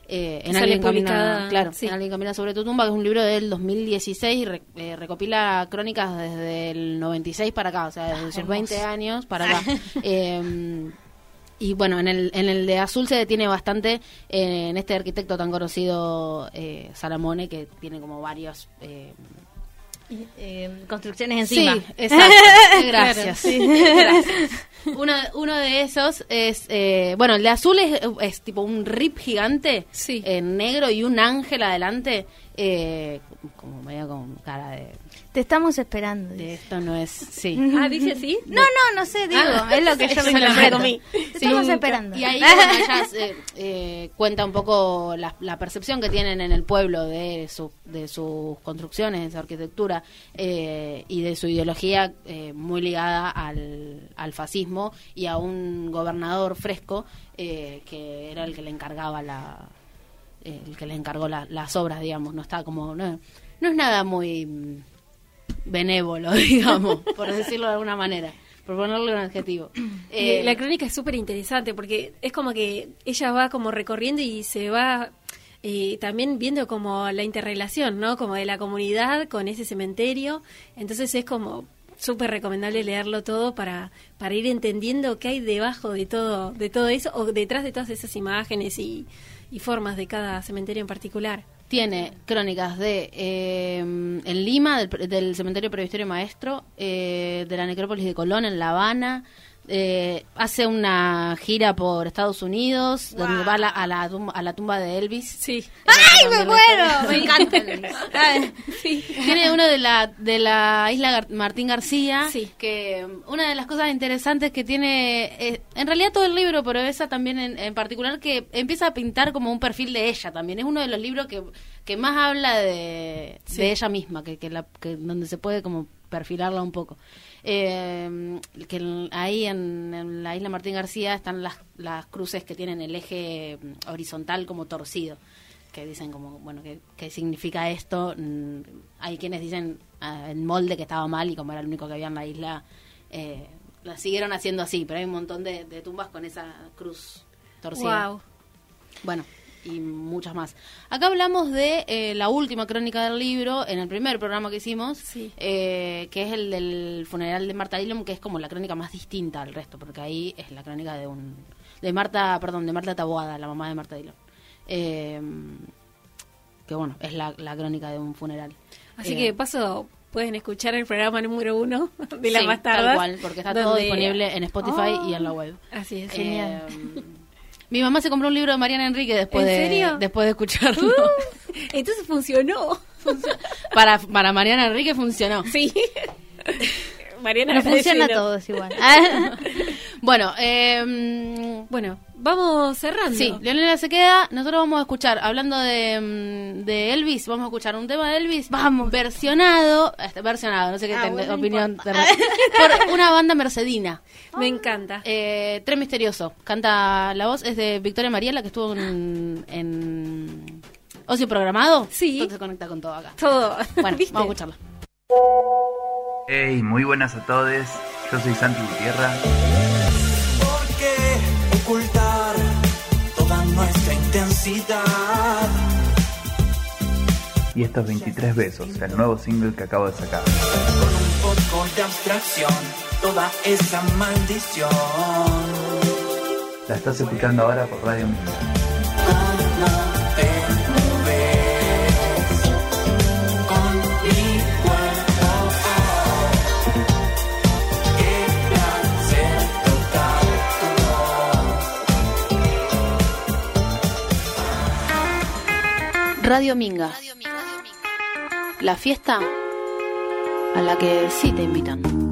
eh, en Alguien Camina, claro, sí. en Alguien Camina sobre tu tumba, que es un libro del 2016 y re- eh, recopila crónicas desde el 96 para acá, o sea, desde sus 20 años para acá. [LAUGHS] Eh, y bueno, en el, en el de Azul se detiene bastante eh, en este arquitecto tan conocido, eh, Salamone, que tiene como varios... eh, Eh, construcciones encima. [LAUGHS] Sí, exacto. Gracias. Claro, Gracias. Uno, uno de esos es, eh, bueno, el de azul es, es tipo un rip gigante Sí. en negro y un ángel adelante, eh, como medio con cara de, Te estamos esperando. esto no es, sí. [LAUGHS] Ah, dice así. No, no, no sé, digo, Ah, es lo que yo me interpreto. comí. Te Sí, estamos esperando. Y ahí bueno, [LAUGHS] ella eh, eh, cuenta un poco la, la percepción que tienen en el pueblo de, su, de sus construcciones, de su arquitectura eh, y de su ideología eh, muy ligada al, al fascismo y a un gobernador fresco eh, que era el que le encargaba la eh, el que le encargó la- las obras, digamos, no está como no, no es nada muy benévolo, [LAUGHS] digamos, por decirlo de alguna manera, por ponerle un adjetivo. [CLEARS THROAT] Eh, la crónica es súper interesante porque es como que ella va como recorriendo y se va eh, también viendo como la interrelación, ¿no? Como de la comunidad con ese cementerio. Entonces es como súper recomendable leerlo todo para, para ir entendiendo qué hay debajo de todo, de todo eso o detrás de todas esas imágenes y, y formas de cada cementerio en particular. Tiene crónicas de eh, en Lima, del, del cementerio previstorio maestro, eh, de la necrópolis de Colón en La Habana. Eh, hace una gira por Estados Unidos, donde va a la, a, la tumba, a la tumba de Elvis. Sí. ¡Ay, me muero! Me encanta. Luis. [LAUGHS] Ay. Tiene uno de la, de la isla Gar- Martín García, Sí. que una de las cosas interesantes que tiene, eh, en realidad todo el libro, pero esa también en, en particular, que empieza a pintar como un perfil de ella también. Es uno de los libros que, que más habla de, de ella misma, que, que, la, que donde se puede como perfilarla un poco. Eh, que ahí en, en la isla Martín García están las, las cruces que tienen el eje mm, horizontal como torcido que dicen como, bueno, ¿qué, qué significa esto? Mm, hay quienes dicen ah, el molde que estaba mal y como era el único que había en la isla, eh, la siguieron haciendo así, pero hay un montón de, de tumbas con esa cruz torcida. Wow. Bueno, y muchas más. Acá hablamos de eh, la última crónica del libro, en el primer programa que hicimos, Sí. eh, que es el del funeral de Marta Dillon, que es como la crónica más distinta al resto, porque ahí es la crónica de un... de Marta, perdón, de Marta Taboada, la mamá de Marta Dillon. Eh, que bueno, es la, la crónica de un funeral. Así Eh, que de paso pueden escuchar el programa número uno de las sí. Tal cual, porque está todo disponible en Spotify Oh. y en la web. Así es. Genial. Mi mamá se compró un libro de Mariana Enrique después ¿En de después de escucharlo. Uh, [LAUGHS] entonces funcionó. para, para Mariana Enrique funcionó. Sí. [LAUGHS] Mariana No [LAUGHS] funciona diciendo- todos igual. Ah, [LAUGHS] Bueno, eh, Bueno, vamos cerrando. Sí, Leonela se queda. Nosotros vamos a escuchar, hablando de, mm, de Elvis, vamos a escuchar un tema de Elvis. Vamos. Versionado, este, versionado, no sé qué Ah, ten- opinión [LAUGHS] por una banda mercedina. Me encanta. Eh, Tren Misterioso. Canta la voz, es de Victoria María, la que estuvo en, en Ocio Programado. Sí. Entonces se conecta con todo acá. Todo. Bueno, ¿Viste? vamos a escucharla. Hey, muy buenas a todos. Yo soy Santi Gutiérrez. ¿Por qué ocultar toda nuestra intensidad? Y estos 23 besos, el nuevo single que acabo de sacar. Con un poco de abstracción, toda esa maldición. La estás escuchando ahora por Radio Minga. Radio Minga. La fiesta a la que sí te invitan.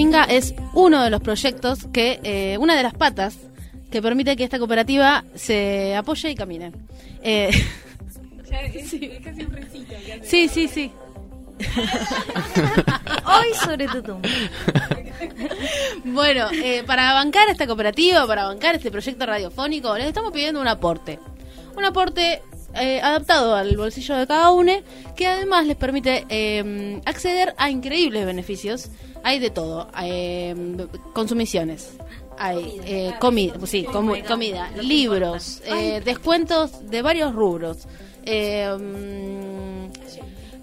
Minga es uno de los proyectos que, eh, una de las patas que permite que esta cooperativa se apoye y camine. Eh, [LAUGHS] sí, sí, sí. [LAUGHS] Hoy sobre tu tumba. Bueno, eh, para bancar esta cooperativa, para bancar este proyecto radiofónico, les estamos pidiendo un aporte. Un aporte eh, adaptado al bolsillo de cada uno, que además les permite eh, acceder a increíbles beneficios. Hay de todo, eh, consumiciones. Hay eh, comida, sí, comida, libros, eh, descuentos de varios rubros. eh,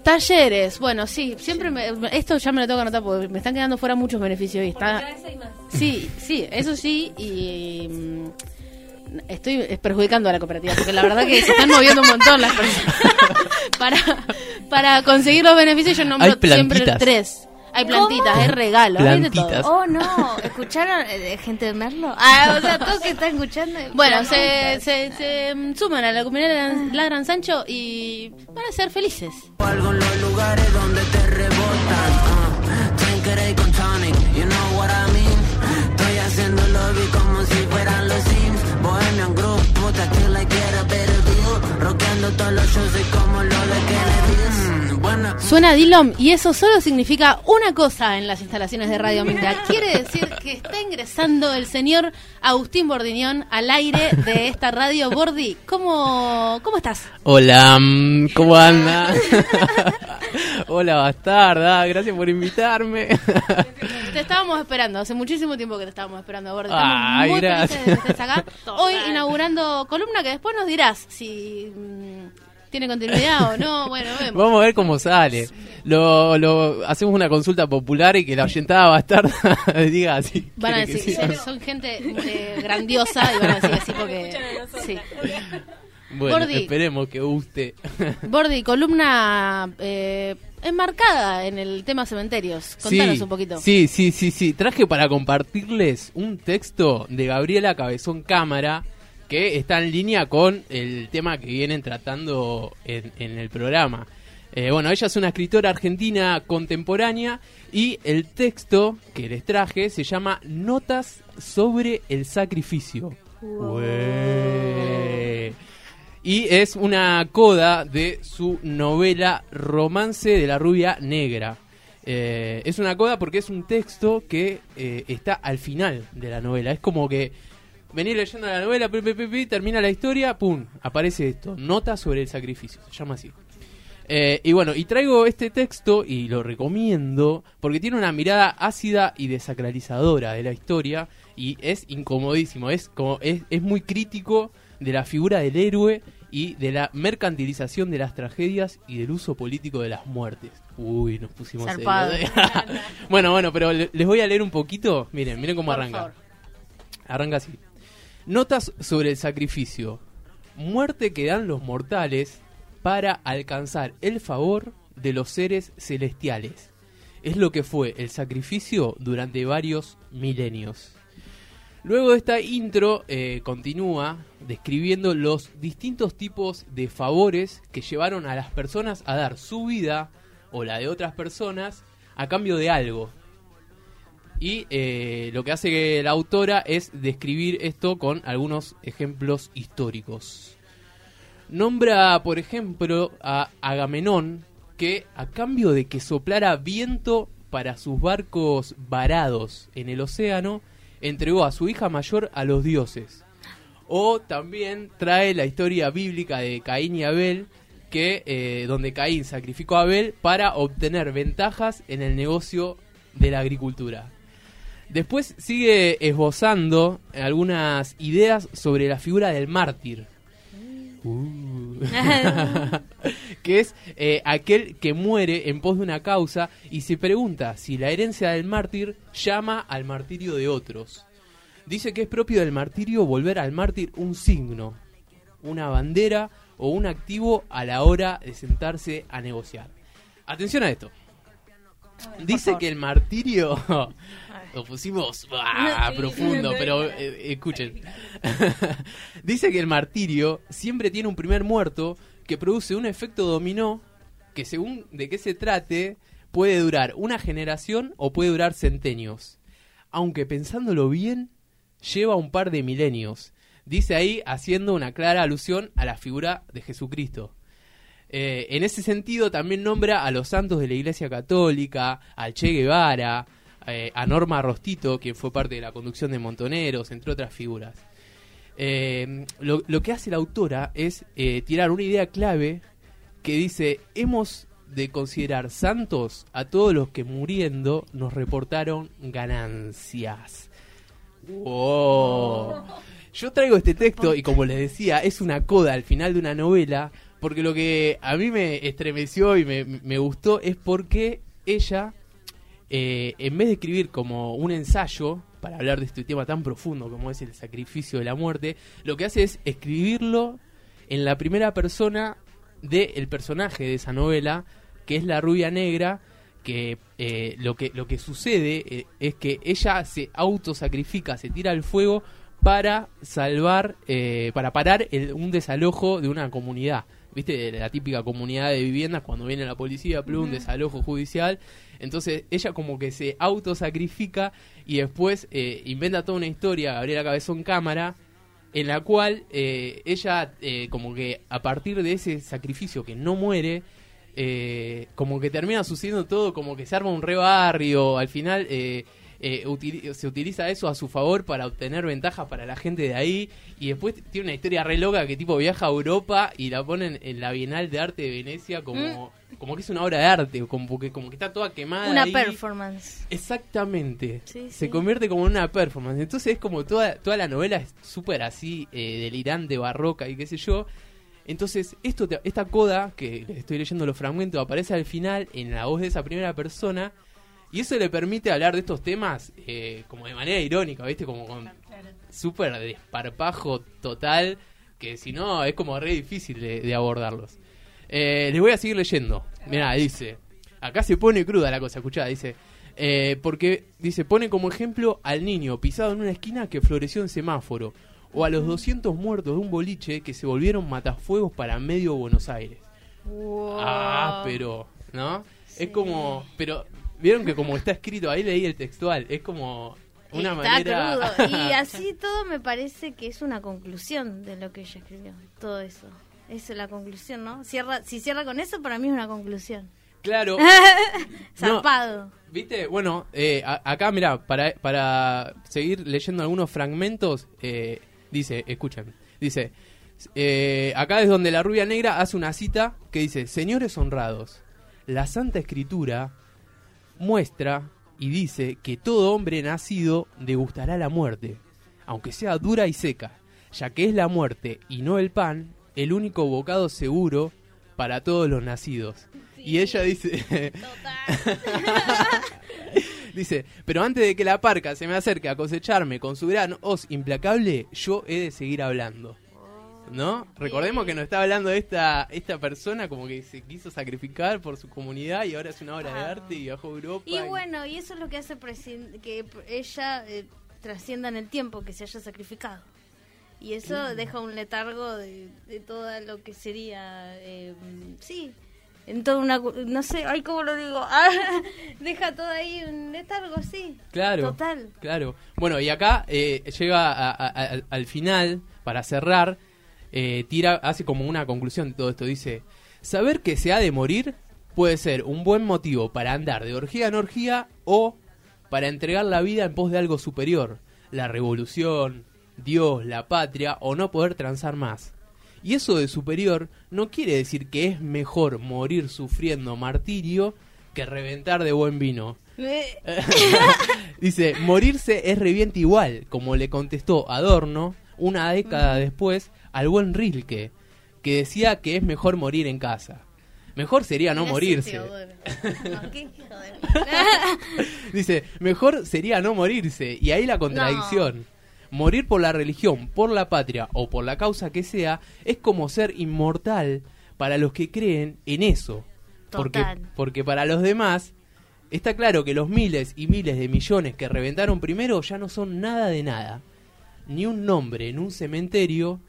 talleres, bueno, sí, siempre me- esto ya me lo tengo que anotar porque me están quedando fuera muchos beneficios y está Sí, sí, eso sí y estoy perjudicando a la cooperativa porque la verdad que se están moviendo un montón las personas [LAUGHS] para para conseguir los beneficios yo nombro siempre tres. Hay plantitas, hay regalos, hay de todo. Plantitas. Oh, no. ¿Escucharon eh, gente de Merlo? Ah, o sea, todos que están escuchando. Bueno, se, se, se, mm, suman a la comunidad de la, la Gran Sancho y van a ser felices. Algo en los lugares donde te rebotan. Tanqueray con tonic, you know what I mean. Estoy haciendo lobby como si fueran los Sims. Bohemian Group, puta que la quiera better view. Rockeando todos los shows y como lo de Kennedy. Mm, bueno. Suena Dilom y eso solo significa una cosa en las instalaciones de Radio Minga. Quiere decir que está ingresando el señor Agustín Bordiñón al aire de esta radio. Bordi, ¿cómo, cómo estás? Hola, mm, ¿cómo anda? [LAUGHS] Hola, bastarda, gracias por invitarme. [LAUGHS] Te estábamos esperando, hace muchísimo tiempo que te estábamos esperando. Estamos Ay, muy gracias. felices de que estés acá. [LAUGHS] Hoy inaugurando columna que después nos dirás si mm, tiene continuidad o no. Bueno, vemos. Vamos a ver cómo sale. Lo, lo, hacemos una consulta popular y que la oyentada bastarda [LAUGHS] diga así. Van a que decir, siga. son, son gente eh, grandiosa y van a decir así porque... [LAUGHS] Sí. Bueno, Gordi. esperemos que guste. [LAUGHS] Bordi, columna eh, enmarcada en el tema cementerios. Contanos Sí, un poquito. Sí, sí, sí, sí. Traje para compartirles un texto de Gabriela Cabezón Cámara que está en línea con el tema que vienen tratando en, en el programa. Eh, bueno, ella es una escritora argentina contemporánea y el texto que les traje se llama Notas sobre el sacrificio. Ué. Y es una coda de su novela Romance de la Rubia Negra. Eh, es una coda porque es un texto que eh, está al final de la novela. Es como que venís leyendo la novela, pi, pi, pi, termina la historia, pum, aparece esto. Nota sobre el sacrificio, se llama así. Eh, y bueno, y traigo este texto y lo recomiendo porque tiene una mirada ácida y desacralizadora de la historia y es incomodísimo, es como es, es muy crítico de la figura del héroe y de la mercantilización de las tragedias y del uso político de las muertes. Uy, nos pusimos [LAUGHS] bueno, bueno, pero le- les voy a leer un poquito. Miren, miren cómo arranca. favor. Arranca así. Notas sobre el sacrificio. Muerte que dan los mortales para alcanzar el favor de los seres celestiales. Es lo que fue el sacrificio durante varios milenios. Luego de esta intro eh, continúa describiendo los distintos tipos de favores que llevaron a las personas a dar su vida o la de otras personas a cambio de algo. Y eh, lo que hace la autora es describir esto con algunos ejemplos históricos. Nombra, por ejemplo, a Agamenón, que a cambio de que soplara viento para sus barcos varados en el océano, entregó a su hija mayor a los dioses. O también trae la historia bíblica de Caín y Abel, que eh, donde Caín sacrificó a Abel para obtener ventajas en el negocio de la agricultura. Después sigue esbozando algunas ideas sobre la figura del mártir. Uh. [LAUGHS] [LAUGHS] [LAUGHS] que es eh, aquel que muere en pos de una causa y se pregunta si la herencia del mártir llama al martirio de otros. Dice que es propio del martirio volver al mártir un signo, una bandera o un activo a la hora de sentarse a negociar. Atención a esto. Dice que el martirio [LAUGHS] [LAUGHS] lo pusimos [LAUGHS] profundo, pero eh, escuchen. Dice que el martirio siempre tiene un primer muerto que produce un efecto dominó que según de qué se trate puede durar una generación o puede durar centenios. Aunque pensándolo bien, lleva un par de milenios. Dice ahí haciendo una clara alusión a la figura de Jesucristo. Eh, en ese sentido también nombra a los santos de la Iglesia Católica, al Che Guevara, eh, a Norma Rostito, quien fue parte de la conducción de Montoneros, entre otras figuras. Lo, lo que hace la autora es eh, tirar una idea clave que dice, hemos de considerar santos a todos los que muriendo nos reportaron ganancias. Wow. Yo traigo este texto y como les decía, es una coda al final de una novela, porque lo que a mí me estremeció y me, me gustó es porque ella, eh, en vez de escribir como un ensayo para hablar de este tema tan profundo como es el sacrificio de la muerte, lo que hace es escribirlo en la primera persona del personaje de esa novela, que es la rubia negra, que eh, lo que lo que sucede eh, es que ella se autosacrifica, se tira al fuego para salvar, eh, para parar el- un desalojo de una comunidad. ¿Viste? La típica comunidad de viviendas cuando viene la policía, plum, un desalojo judicial. Entonces ella como que se autosacrifica y después eh, inventa toda una historia, Gabriela Cabezón Cámara, en la cual eh, ella eh, como que a partir de ese sacrificio que no muere, eh, como que termina sucediendo todo, como que se arma un re barrio, al final eh, eh, se utiliza eso a su favor para obtener ventajas para la gente de ahí y después tiene una historia re loca que tipo viaja a Europa y la ponen en la Bienal de Arte de Venecia como, como que es una obra de arte, como que, como que está toda quemada. Una ahí. performance. Exactamente. Sí, Se sí. convierte como en una performance. Entonces es como toda, toda la novela es súper así, eh, delirante, barroca y qué sé yo. Entonces, esto te- esta coda, que estoy leyendo los fragmentos, aparece al final en la voz de esa primera persona. Y eso le permite hablar de estos temas eh, como de manera irónica, ¿viste? Como con súper desparpajo total, que si no es como re difícil de, de abordarlos. Eh, les voy a seguir leyendo. Mira, dice, acá se pone cruda la cosa, escuchá, dice, eh, porque dice, pone como ejemplo al niño pisado en una esquina que floreció en semáforo, o a los 200 muertos de un boliche que se volvieron matafuegos para medio Buenos Aires. Ah, pero, ¿no? Es como, pero, vieron que como está escrito, ahí leí el textual, es como una Está manera... crudo. [LAUGHS] Y así todo me parece que es una conclusión de lo que ella escribió. Todo eso. Esa es la conclusión, ¿no? Cierra, si cierra con eso, para mí es una conclusión. Claro. [LAUGHS] Zarpado. ¿Viste? Bueno, eh, a- acá, mira, para, para seguir leyendo algunos fragmentos, eh, dice, escuchen, dice, eh, acá es donde la rubia negra hace una cita que dice, señores honrados, la Santa Escritura muestra y dice que todo hombre nacido degustará la muerte, aunque sea dura y seca, ya que es la muerte y no el pan el único bocado seguro para todos los nacidos. Y ella dice, [LAUGHS] dice, pero antes de que la parca se me acerque a cosecharme con su gran hoz implacable, yo he de seguir hablando. ¿No? Recordemos que nos está hablando esta esta persona como que se quiso sacrificar por su comunidad y ahora es una obra de arte y viajó a Europa. Y bueno, y eso es lo que hace que ella eh, trascienda en el tiempo, que se haya sacrificado. Y eso deja un letargo de, de todo lo que sería, eh, sí, en toda una, no sé, ay, ¿cómo lo digo? [LAUGHS] Ah, deja todo ahí un letargo, sí. Claro. Total. Claro. Bueno, y acá eh, llega a- a- a- al final, para cerrar, eh, tira, hace como una conclusión de todo esto. Dice, saber que se ha de morir puede ser un buen motivo para andar de orgía en orgía o para entregar la vida en pos de algo superior. La revolución, Dios, la patria o no poder transar más. Y eso de superior no quiere decir que es mejor morir sufriendo martirio que reventar de buen vino. [LAUGHS] Dice, morirse es reviente igual, como le contestó Adorno una década después al buen Rilke, que decía que es mejor morir en casa. Mejor sería no morirse. [LAUGHS] [LAUGHS] Dice, mejor sería no morirse. Y ahí la contradicción. Morir por la religión, por la patria o por la causa que sea es como ser inmortal para los que creen en eso. Porque, porque para los demás está claro que los miles y miles de millones que reventaron primero ya no son nada de nada. Ni un nombre en un cementerio,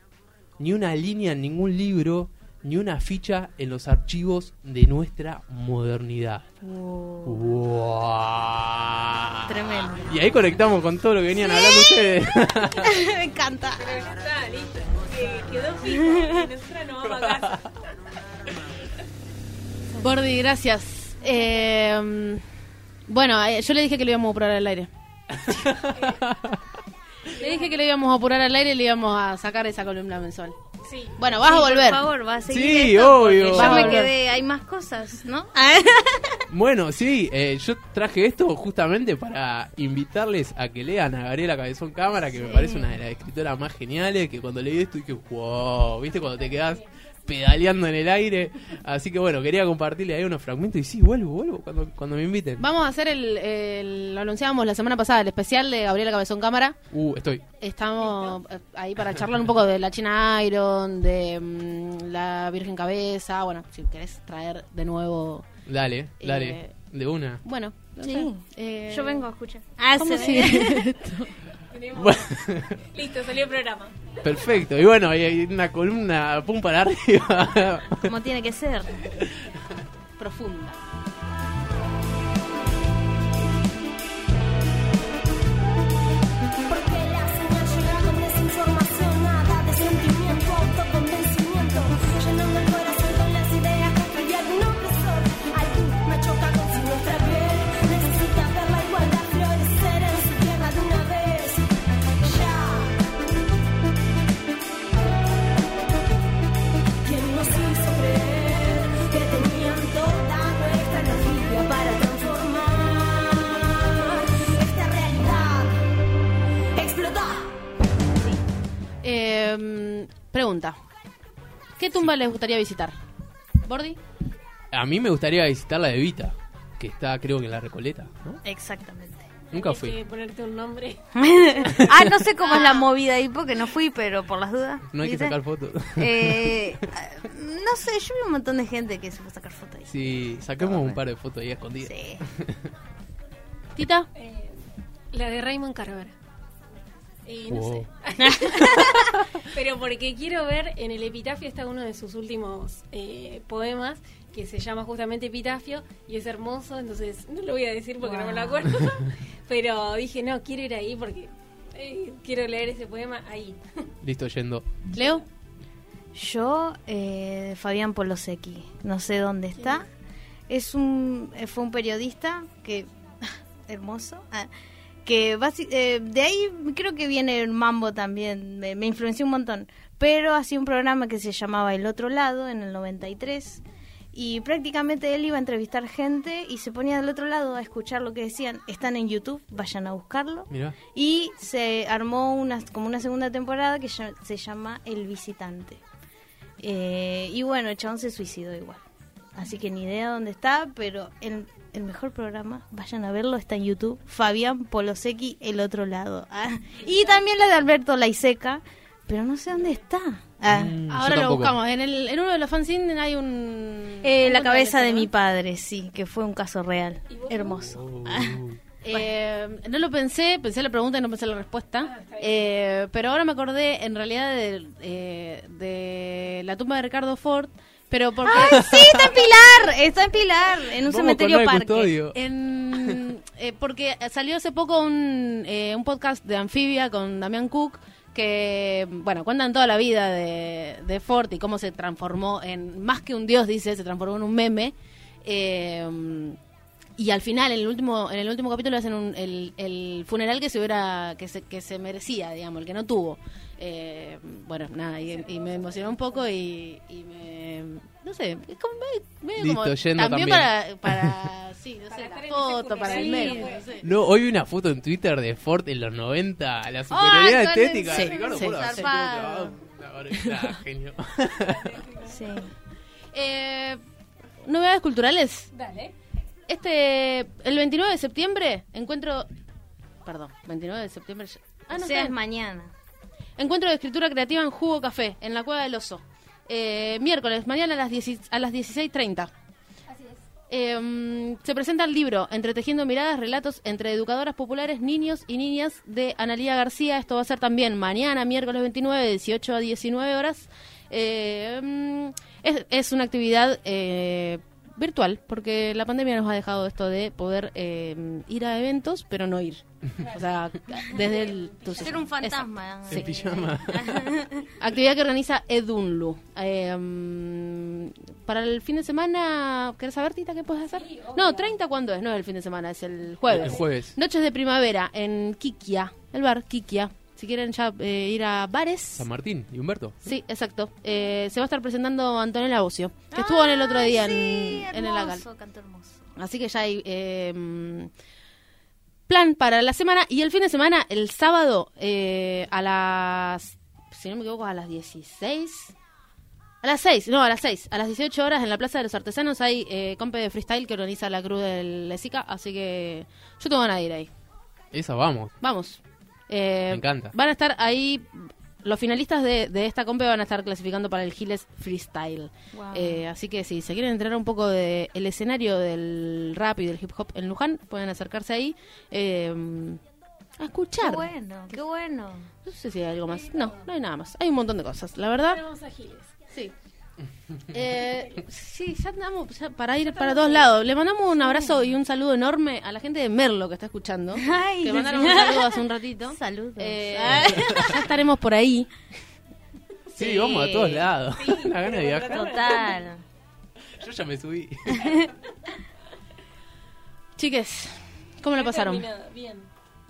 ni una línea en ningún libro, ni una ficha en los archivos de nuestra modernidad. Wow. Tremendo. Y ahí conectamos con todo lo que venían hablando ustedes. [LAUGHS] Me encanta. Está, listo. quedó fijo y nosotros nos vamos a casa. [LAUGHS] Bordi, gracias. Eh, bueno, eh, yo le dije que lo íbamos a apurar al aire. [LAUGHS] le dije que lo íbamos a apurar al aire y le íbamos a sacar esa columna mensual. Sí. Bueno, vas Sí, a volver. Por favor, va a seguir Sí, esto, obvio. Ya Vas me quedé, hay más cosas, ¿no? [LAUGHS] Bueno, sí, eh, yo traje esto justamente para invitarles a que lean a Gabriela Cabezón Cámara, que me parece una de las escritoras más geniales, que cuando leí esto dije, wow, ¿viste? Cuando te quedas pedaleando en el aire. Así que bueno, quería compartirle ahí unos fragmentos y sí, vuelvo, vuelvo cuando, cuando me inviten. Vamos a hacer el, el- lo anunciábamos la semana pasada, el especial de Gabriela Cabezón Cámara. Uh, estoy. Estamos eh, ahí para charlar un poco de la China Iron, de mm, la Virgen Cabeza. Bueno, si querés traer de nuevo. Dale, dale, Eh, de una. Bueno, no Sí. sé, eh, Yo vengo a escuchar. Ah, ¿Cómo se sigue esto? [LAUGHS] Bueno, [LAUGHS] Listo, salió el programa. perfecto. Y bueno, hay- hay una columna, pum para arriba. Como tiene que ser. [LAUGHS] Profunda. Tumba les gustaría visitar? ¿Bordi? A mí me gustaría visitar la de Vita, que está creo que en la Recoleta, ¿no? Exactamente. Nunca fui. que ponerte un nombre. [LAUGHS] ah, no sé cómo es la movida ahí porque no fui, pero por las dudas. No hay que sacar fotos. Eh, [LAUGHS] no sé, yo vi un montón de gente que se fue a sacar fotos ahí. Sí, saquemos un par de fotos ahí escondidas. Sí. [LAUGHS] ¿Tita? Eh, la de Raymond Carver. Y no Wow. sé. [LAUGHS] Pero porque quiero ver, en el epitafio está uno de sus últimos eh, poemas que se llama justamente Epitafio y es hermoso, entonces no lo voy a decir porque no me lo acuerdo. [LAUGHS] Pero dije, no, quiero ir ahí porque eh, quiero leer ese poema ahí. [LAUGHS] Listo, yendo. ¿Leo? Yo, eh, Fabián Polosecchi, no sé dónde está. Es un, eh, fue un periodista que, hermoso, ah, que eh, de ahí creo que viene el mambo también, me, me influenció un montón. Pero hacía un programa que se llamaba El Otro Lado en el 93 y prácticamente él iba a entrevistar gente y se ponía del otro lado a escuchar lo que decían. Están en YouTube, vayan a buscarlo. Y se armó una, como una segunda temporada que ya- se llama El Visitante. Eh, y bueno, el chabón se suicidó igual. Así que ni idea dónde está, pero el, el mejor programa, vayan a verlo, está en YouTube. Fabián Polosecki, El Otro Lado. Ah, y también la de Alberto Laiseca, pero no sé dónde está. Ah, Mm, Ahora lo buscamos. En, el, en uno de los fanzines hay un... eh, la cabeza de mi padre, sí, que fue un caso real. Hermoso. Uh, Eh, no lo pensé, pensé la pregunta y no pensé la respuesta. Eh, pero ahora me acordé en realidad de, eh, de la tumba de Ricardo Ford. Pero porque ¡Ay, sí, está en Pilar! Está en Pilar, en un cementerio parque. En, eh, porque salió hace poco un, eh, un podcast de Anfibia con Damián Cook que, bueno, cuentan toda la vida de, de Ford y cómo se transformó en, más que un dios, dice, se transformó en un meme. Eh, y al final, en el último, en el último capítulo hacen un- el, el funeral que se hubiera, que se, que se merecía, digamos, el que no tuvo. Eh, bueno, nada, y, y me emocionó un poco y, y me, no sé, es como, me- medio Listo, como yendo también, también. para, para, [LAUGHS] sí, no sé, la foto, para el meme, no sé. No, hoy vi una foto en Twitter de Ford en los 90, la superioridad el- estética. sí, Ricardo sí, [LAUGHS] genio. Sí. Eh, novedades culturales. Dale. Este, el 29 de septiembre, encuentro, perdón, 29 de septiembre. ya- Ah, no o sea, es mañana. Encuentro de escritura creativa en Jugo Café, en la Cueva del Oso. Eh, miércoles, mañana a las, 10 a las 16.30. Eh, se presenta el libro Entretejiendo miradas, relatos entre educadoras populares, niños y niñas de Analía García. Esto va a ser también mañana, miércoles 29, de 18 a 19 horas. Eh, es, es una actividad eh, virtual, porque la pandemia nos ha dejado esto de poder eh, ir a eventos, pero no ir. O sea, desde el... tu- Ser un fantasma. En pijama. [LAUGHS] Actividad que organiza Edunlu. Eh, para el fin de semana, ¿querés saber, Tita, qué puedes hacer? no, 30 cuándo es, no es el fin de semana, es el jueves. El jueves. Noches de primavera en Kikia, el bar Kikia. Si quieren ya eh, ir a bares. San Martín y Humberto. Sí, exacto. Eh, se va a estar presentando Antonella Bocio, que estuvo en el otro día en, sí, en el hermoso, canto hermoso. Así que ya hay eh, plan para la semana. Y el fin de semana, el sábado, eh, a las. Si no me equivoco, a las 16. A las 6, no, a las 6. A las 18 horas en la Plaza de los Artesanos hay eh, compe de freestyle que organiza la Cruz del Lesica. Así que yo tengo ganas de ir ahí. Esa vamos. Vamos. Eh, Me encanta. Van a estar ahí. Los finalistas de, de esta compe van a estar clasificando para el Giles Freestyle. Wow. Eh, así que si se quieren enterar un poco del escenario del rap y del hip hop en Luján, pueden acercarse ahí eh, a escuchar. Qué bueno, qué bueno. No sé si hay algo más. No, no hay nada más. Hay un montón de cosas. La verdad, Vamos a Giles. sí. Eh, sí, ya andamos ya para ir para todos lados. Le mandamos un abrazo y un saludo enorme a la gente de Merlo que está escuchando. Ay, que mandaron un saludo hace un ratito. Saludos. Eh, ya estaremos por ahí. Sí, vamos a todos lados. [LAUGHS] La gana de viajar. Total. Yo ya me subí. [LAUGHS] Chiques, ¿cómo lo pasaron? Terminado, Bien.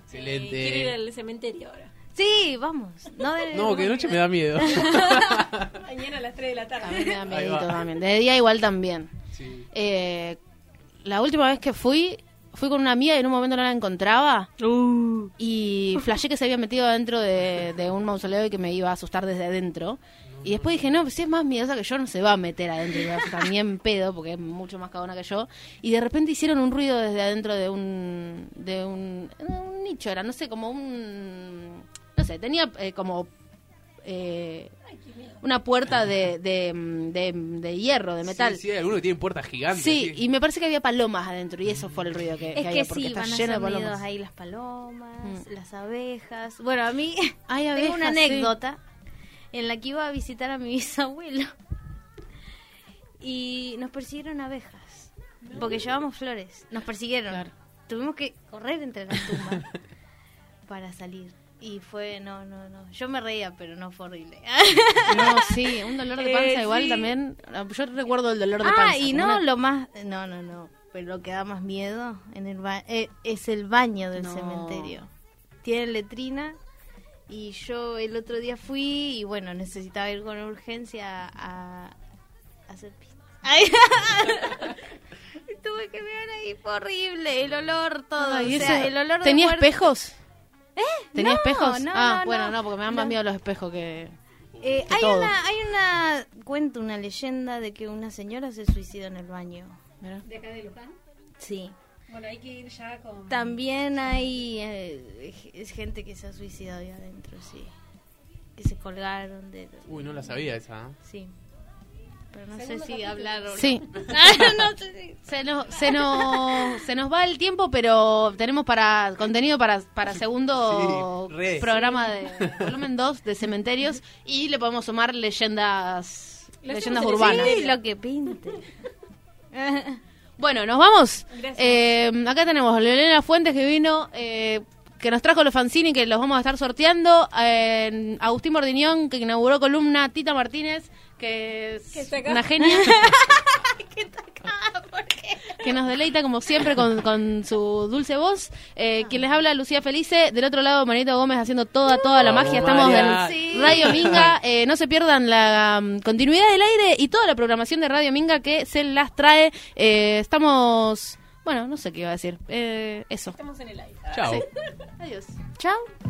Excelente. Eh, quiero ir al cementerio ahora. Sí, vamos. No, de- No, que de noche me da miedo. [LAUGHS] Mañana a las 3 de la A tarde. mí me da va. también. De día igual también. Sí. Eh, la última vez que fui, fui con una amiga y en un momento no la encontraba. Y flashé que se había metido adentro de, de un mausoleo y que me iba a asustar desde adentro. Y después dije, no, pues si es más miedosa que yo, no se va a meter adentro y me va a asustar ni en pedo, porque es mucho más cagona que yo. Y de repente hicieron un ruido desde adentro de un, de un, un nicho, era, no sé, como un, no sé, tenía eh, como eh, una puerta de, de, de, de hierro, de metal. Sí, algunos que tienen puertas gigantes. Sí, y me parece que había palomas adentro y eso fue el ruido que, Es había, que porque sí, está van a lleno de palomas. ahí las palomas, Mm. las abejas. Bueno, a mí [LAUGHS] Ay, tengo una abejas, sí. anécdota en la que iba a visitar a mi [LAUGHS] bisabuelo y nos persiguieron abejas porque llevamos flores. Nos persiguieron. Claro. Tuvimos que correr entre las tumbas [LAUGHS] para salir. Y fue, no, no, no. Yo me reía, pero no fue horrible. No, sí, un dolor de panza Eh, igual sí. también. Yo recuerdo el dolor de panza. Ah, y no, una- lo más... No, no, no. Pero lo que da más miedo en el ba- eh, es el baño del No. cementerio. Tiene letrina y yo el otro día fui y bueno, necesitaba ir con urgencia a, a hacer pis. [LAUGHS] Tuve que mirar ahí, fue horrible, el olor, todo. Ay, o sea, el olor ¿Tenía espejos? ¿Tenía No, espejos? no, ah, no, bueno, no. porque me dan más No. miedo los espejos que... Eh, Que hay todo. una, hay una cuento, una leyenda de que una señora se suicidó en el baño. ¿De acá de Luján? Sí. Bueno, hay que ir ya con... También hay eh, es gente que se ha suicidado ahí adentro, sí. Que se colgaron de... Uy, no la sabía esa. ¿eh? Sí. Pero no sé si hablar o no. Sí. [LAUGHS] no sé si- Se nos, se, nos, se nos va el tiempo, pero tenemos para contenido para, para segundo Sí, re. programa de volumen 2 de cementerios y le podemos sumar leyendas Le leyendas urbanas. Sí, lo que pinte. [LAUGHS] Bueno, nos vamos. Eh, acá tenemos a Lorena Fuentes que vino, eh, que nos trajo los fanzines que los vamos a estar sorteando. Eh, Agustín Mordiñón, que inauguró columna. Tita Martínez, que es Que está acá. una genia. [LAUGHS] que nos deleita como siempre con, con su dulce voz. Eh, quien les habla, Lucía Felice. Del otro lado, Marito Gómez haciendo toda, toda la Vamos, magia. Estamos María. en Radio [LAUGHS] Minga. Eh, no se pierdan la um, continuidad del aire y toda la programación de Radio Minga que se las trae. Eh, estamos... Bueno, no sé qué iba a decir. Eh, eso. Estamos en el aire. Chao. Adiós. Chao.